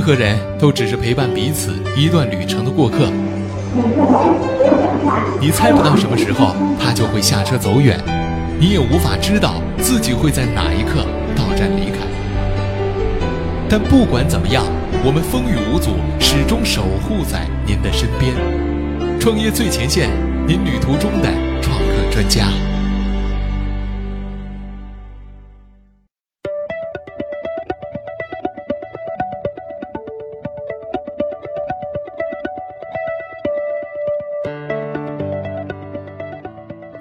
任何人都只是陪伴彼此一段旅程的过客。你猜不到什么时候他就会下车走远，你也无法知道自己会在哪一刻到站离开。但不管怎么样，我们风雨无阻，始终守护在您的身边。创业最前线，您旅途中的创客专家。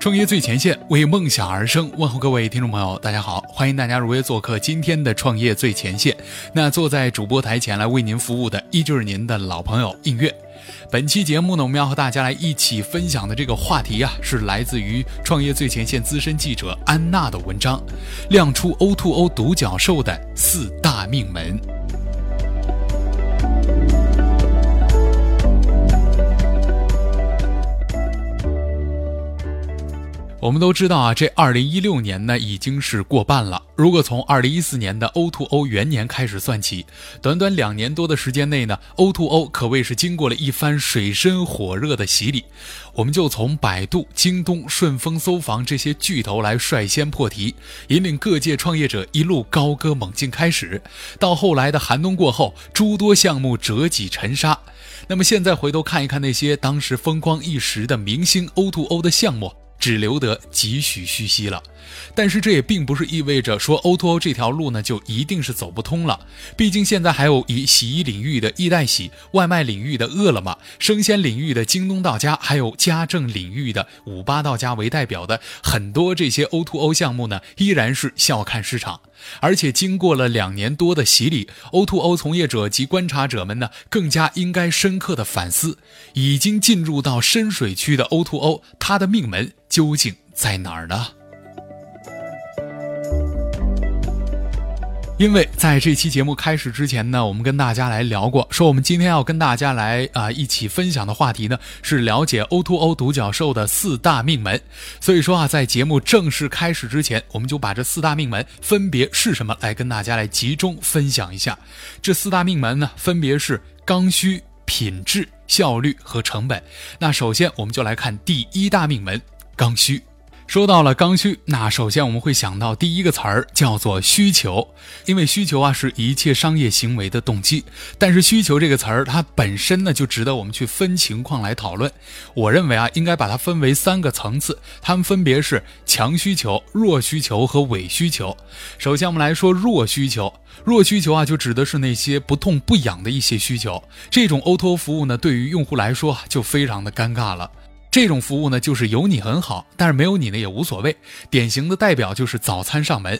创业最前线，为梦想而生。问候各位听众朋友，大家好，欢迎大家如约做客今天的创业最前线。那坐在主播台前来为您服务的，依旧是您的老朋友映月。本期节目呢，我们要和大家来一起分享的这个话题啊，是来自于创业最前线资深记者安娜的文章，亮出 O2O 独角兽的四大命门。我们都知道啊，这二零一六年呢已经是过半了。如果从二零一四年的 O2O 元年开始算起，短短两年多的时间内呢，O2O 可谓是经过了一番水深火热的洗礼。我们就从百度、京东、顺丰、搜房这些巨头来率先破题，引领各界创业者一路高歌猛进开始，到后来的寒冬过后，诸多项目折戟沉沙。那么现在回头看一看那些当时风光一时的明星 O2O 的项目。只留得几许虚息了，但是这也并不是意味着说 O2O 这条路呢就一定是走不通了。毕竟现在还有以洗衣领域的易袋洗、外卖领域的饿了么、生鲜领域的京东到家，还有家政领域的五八到家为代表的很多这些 O2O 项目呢，依然是笑看市场。而且经过了两年多的洗礼，O2O 从业者及观察者们呢，更加应该深刻的反思，已经进入到深水区的 O2O，它的命门究竟在哪儿呢？因为在这期节目开始之前呢，我们跟大家来聊过，说我们今天要跟大家来啊一起分享的话题呢是了解 O2O 独角兽的四大命门。所以说啊，在节目正式开始之前，我们就把这四大命门分别是什么来跟大家来集中分享一下。这四大命门呢，分别是刚需、品质、效率和成本。那首先我们就来看第一大命门——刚需。说到了刚需，那首先我们会想到第一个词儿叫做需求，因为需求啊是一切商业行为的动机。但是需求这个词儿它本身呢就值得我们去分情况来讨论。我认为啊应该把它分为三个层次，它们分别是强需求、弱需求和伪需求。首先我们来说弱需求，弱需求啊就指的是那些不痛不痒的一些需求。这种 Oto 服务呢对于用户来说就非常的尴尬了。这种服务呢，就是有你很好，但是没有你呢也无所谓。典型的代表就是早餐上门。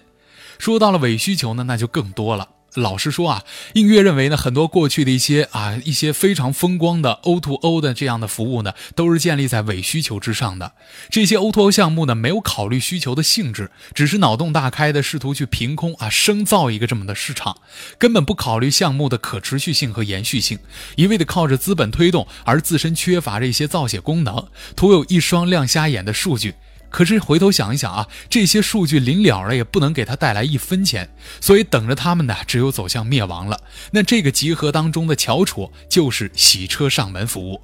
说到了伪需求呢，那就更多了。老实说啊，映月认为呢，很多过去的一些啊一些非常风光的 O2O O 的这样的服务呢，都是建立在伪需求之上的。这些 O2O 项目呢，没有考虑需求的性质，只是脑洞大开的试图去凭空啊生造一个这么的市场，根本不考虑项目的可持续性和延续性，一味的靠着资本推动，而自身缺乏这些造血功能，徒有一双亮瞎眼的数据。可是回头想一想啊，这些数据临了了也不能给他带来一分钱，所以等着他们呢，只有走向灭亡了。那这个集合当中的翘楚就是洗车上门服务。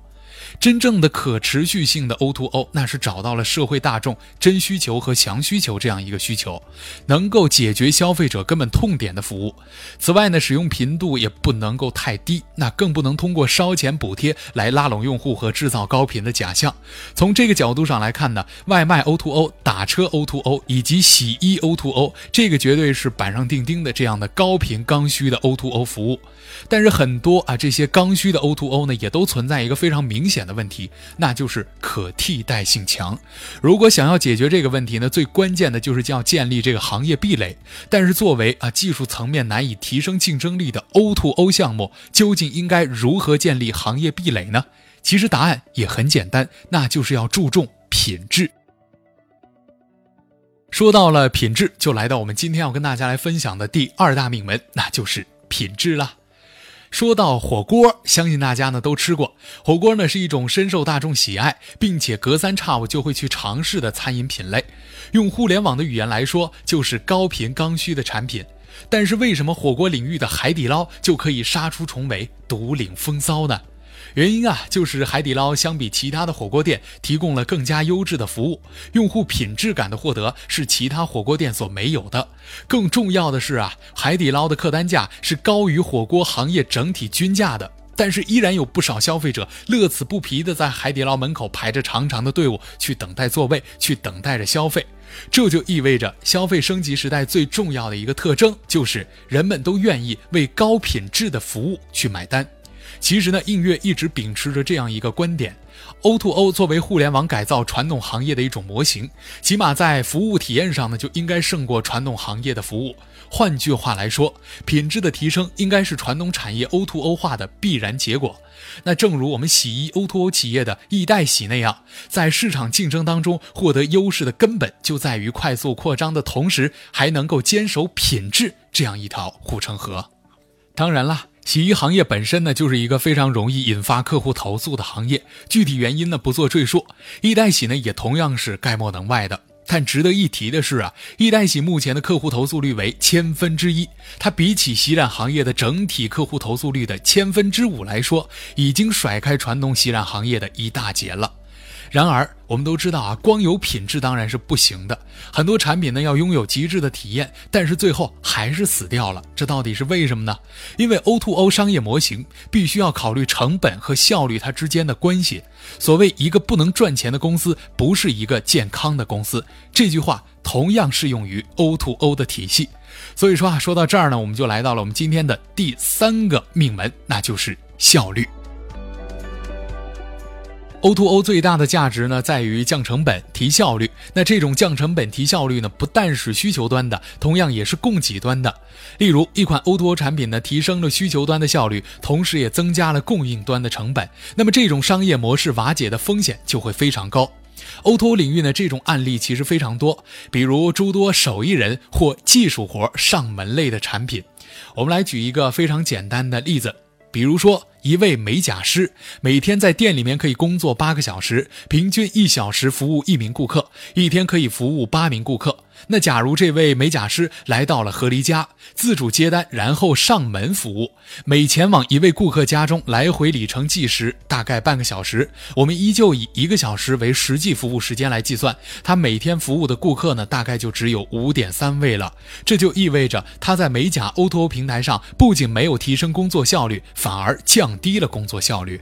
真正的可持续性的 O2O，那是找到了社会大众真需求和强需求这样一个需求，能够解决消费者根本痛点的服务。此外呢，使用频度也不能够太低，那更不能通过烧钱补贴来拉拢用户和制造高频的假象。从这个角度上来看呢，外卖 O2O、打车 O2O 以及洗衣 O2O，这个绝对是板上钉钉的这样的高频刚需的 O2O 服务。但是很多啊这些刚需的 O2O 呢，也都存在一个非常明显。的问题，那就是可替代性强。如果想要解决这个问题呢，最关键的就是要建立这个行业壁垒。但是作为啊技术层面难以提升竞争力的 O2O 项目，究竟应该如何建立行业壁垒呢？其实答案也很简单，那就是要注重品质。说到了品质，就来到我们今天要跟大家来分享的第二大命门，那就是品质了。说到火锅，相信大家呢都吃过。火锅呢是一种深受大众喜爱，并且隔三差五就会去尝试的餐饮品类。用互联网的语言来说，就是高频刚需的产品。但是为什么火锅领域的海底捞就可以杀出重围，独领风骚呢？原因啊，就是海底捞相比其他的火锅店提供了更加优质的服务，用户品质感的获得是其他火锅店所没有的。更重要的是啊，海底捞的客单价是高于火锅行业整体均价的，但是依然有不少消费者乐此不疲地在海底捞门口排着长长的队伍去等待座位，去等待着消费。这就意味着消费升级时代最重要的一个特征，就是人们都愿意为高品质的服务去买单。其实呢，映月一直秉持着这样一个观点：O2O o 作为互联网改造传统行业的一种模型，起码在服务体验上呢，就应该胜过传统行业的服务。换句话来说，品质的提升应该是传统产业 O2O o 化的必然结果。那正如我们洗衣 O2O 企业的易代洗那样，在市场竞争当中获得优势的根本就在于快速扩张的同时，还能够坚守品质这样一条护城河。当然了。洗衣行业本身呢，就是一个非常容易引发客户投诉的行业。具体原因呢，不做赘述。易代洗呢，也同样是概莫能外的。但值得一提的是啊，易代洗目前的客户投诉率为千分之一，它比起洗染行业的整体客户投诉率的千分之五来说，已经甩开传统洗染行业的一大截了。然而，我们都知道啊，光有品质当然是不行的。很多产品呢要拥有极致的体验，但是最后还是死掉了。这到底是为什么呢？因为 O2O 商业模型必须要考虑成本和效率它之间的关系。所谓一个不能赚钱的公司，不是一个健康的公司。这句话同样适用于 O2O 的体系。所以说啊，说到这儿呢，我们就来到了我们今天的第三个命门，那就是效率。O2O 最大的价值呢，在于降成本、提效率。那这种降成本、提效率呢，不但是需求端的，同样也是供给端的。例如，一款 O2O 产品呢，提升了需求端的效率，同时也增加了供应端的成本。那么，这种商业模式瓦解的风险就会非常高。O2O 领域呢，这种案例其实非常多，比如诸多手艺人或技术活上门类的产品。我们来举一个非常简单的例子，比如说。一位美甲师每天在店里面可以工作八个小时，平均一小时服务一名顾客，一天可以服务八名顾客。那假如这位美甲师来到了何离家，自主接单，然后上门服务，每前往一位顾客家中来回里程计时大概半个小时，我们依旧以一个小时为实际服务时间来计算，他每天服务的顾客呢，大概就只有五点三位了。这就意味着他在美甲 O2O 平台上不仅没有提升工作效率，反而降低了工作效率。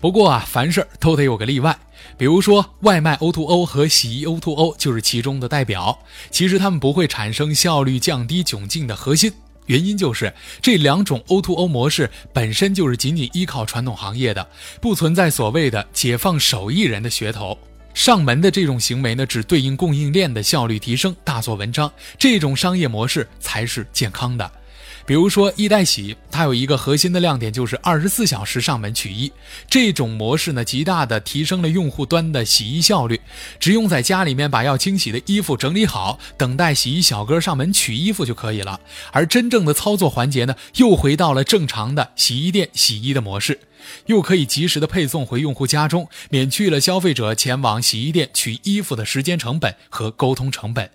不过啊，凡事都得有个例外。比如说，外卖 O2O 和洗衣 O2O 就是其中的代表。其实他们不会产生效率降低窘境的核心原因，就是这两种 O2O 模式本身就是仅仅依靠传统行业的，不存在所谓的解放手艺人的噱头。上门的这种行为呢，只对应供应链的效率提升，大做文章。这种商业模式才是健康的。比如说易代洗，它有一个核心的亮点，就是二十四小时上门取衣。这种模式呢，极大的提升了用户端的洗衣效率。只用在家里面把要清洗的衣服整理好，等待洗衣小哥上门取衣服就可以了。而真正的操作环节呢，又回到了正常的洗衣店洗衣的模式，又可以及时的配送回用户家中，免去了消费者前往洗衣店取衣服的时间成本和沟通成本。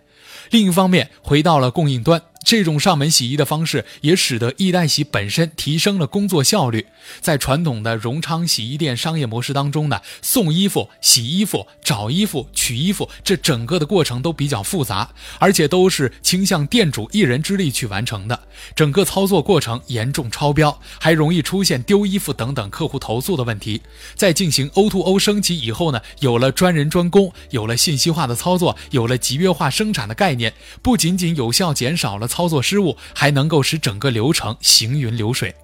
另一方面，回到了供应端。这种上门洗衣的方式也使得易代洗本身提升了工作效率。在传统的荣昌洗衣店商业模式当中呢，送衣服、洗衣服、找衣服、取衣服，这整个的过程都比较复杂，而且都是倾向店主一人之力去完成的。整个操作过程严重超标，还容易出现丢衣服等等客户投诉的问题。在进行 O2O 升级以后呢，有了专人专工，有了信息化的操作，有了集约化生产的概念，不仅仅有效减少了。操作失误还能够使整个流程行云流水。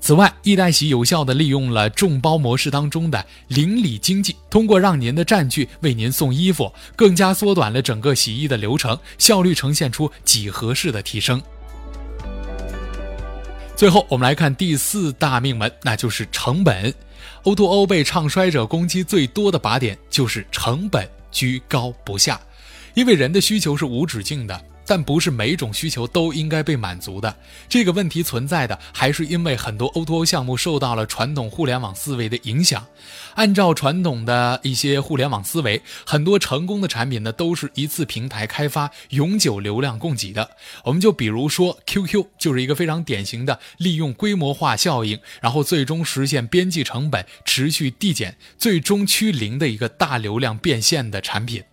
此外，易代洗有效地利用了众包模式当中的邻里经济，通过让您的占据为您送衣服，更加缩短了整个洗衣的流程，效率呈现出几何式的提升。最后，我们来看第四大命门，那就是成本。O2O 被唱衰者攻击最多的靶点就是成本居高不下。因为人的需求是无止境的，但不是每种需求都应该被满足的。这个问题存在的，还是因为很多 O2O 项目受到了传统互联网思维的影响。按照传统的一些互联网思维，很多成功的产品呢，都是一次平台开发、永久流量供给的。我们就比如说 QQ，就是一个非常典型的利用规模化效应，然后最终实现边际成本持续递减，最终趋零的一个大流量变现的产品。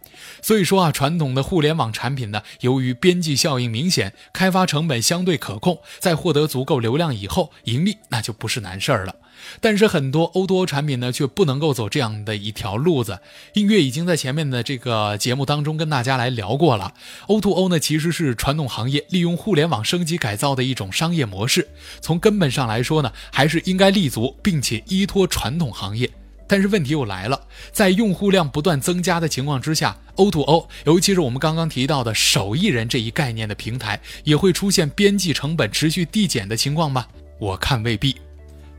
所以说啊，传统的互联网产品呢，由于边际效应明显，开发成本相对可控，在获得足够流量以后，盈利那就不是难事儿了。但是很多 O2O 产品呢，却不能够走这样的一条路子。音乐已经在前面的这个节目当中跟大家来聊过了，O2O 呢其实是传统行业利用互联网升级改造的一种商业模式。从根本上来说呢，还是应该立足并且依托传统行业。但是问题又来了，在用户量不断增加的情况之下，O2O，尤其是我们刚刚提到的手艺人这一概念的平台，也会出现边际成本持续递减的情况吗？我看未必。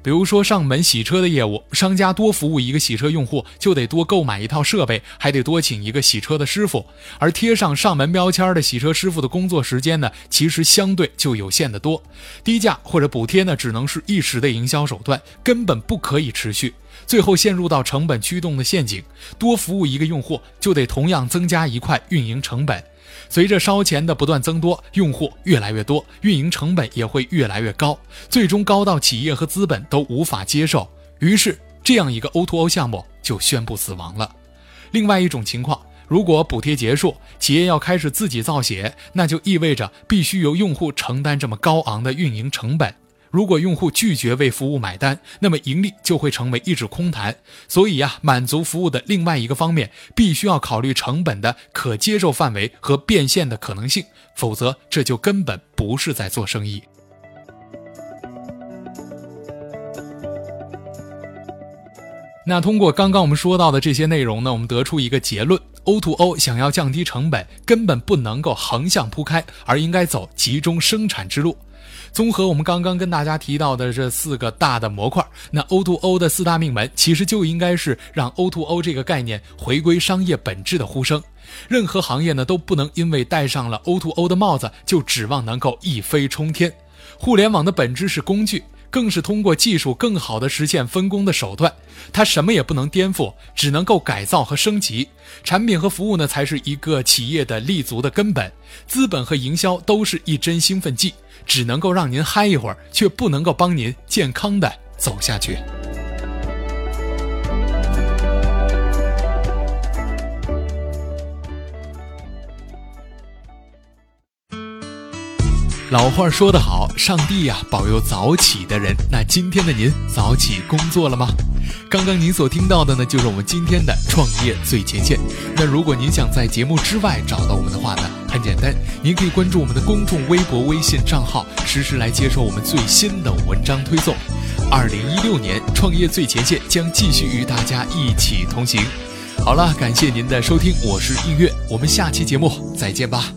比如说上门洗车的业务，商家多服务一个洗车用户，就得多购买一套设备，还得多请一个洗车的师傅。而贴上上门标签的洗车师傅的工作时间呢，其实相对就有限的多。低价或者补贴呢，只能是一时的营销手段，根本不可以持续。最后陷入到成本驱动的陷阱，多服务一个用户，就得同样增加一块运营成本。随着烧钱的不断增多，用户越来越多，运营成本也会越来越高，最终高到企业和资本都无法接受。于是，这样一个 O2O 项目就宣布死亡了。另外一种情况，如果补贴结束，企业要开始自己造血，那就意味着必须由用户承担这么高昂的运营成本。如果用户拒绝为服务买单，那么盈利就会成为一纸空谈。所以呀，满足服务的另外一个方面，必须要考虑成本的可接受范围和变现的可能性，否则这就根本不是在做生意。那通过刚刚我们说到的这些内容呢，我们得出一个结论：O2O O 想要降低成本，根本不能够横向铺开，而应该走集中生产之路。综合我们刚刚跟大家提到的这四个大的模块，那 O2O O 的四大命门其实就应该是让 O2O O 这个概念回归商业本质的呼声。任何行业呢都不能因为戴上了 O2O 的帽子就指望能够一飞冲天。互联网的本质是工具，更是通过技术更好的实现分工的手段。它什么也不能颠覆，只能够改造和升级。产品和服务呢才是一个企业的立足的根本。资本和营销都是一针兴奋剂。只能够让您嗨一会儿，却不能够帮您健康的走下去。老话说得好，上帝呀保佑早起的人。那今天的您早起工作了吗？刚刚您所听到的呢，就是我们今天的创业最前线。那如果您想在节目之外找到我们的话呢，很简单，您可以关注我们的公众微博、微信账号，实时来接收我们最新的文章推送。二零一六年，创业最前线将继续与大家一起同行。好了，感谢您的收听，我是映月，我们下期节目再见吧。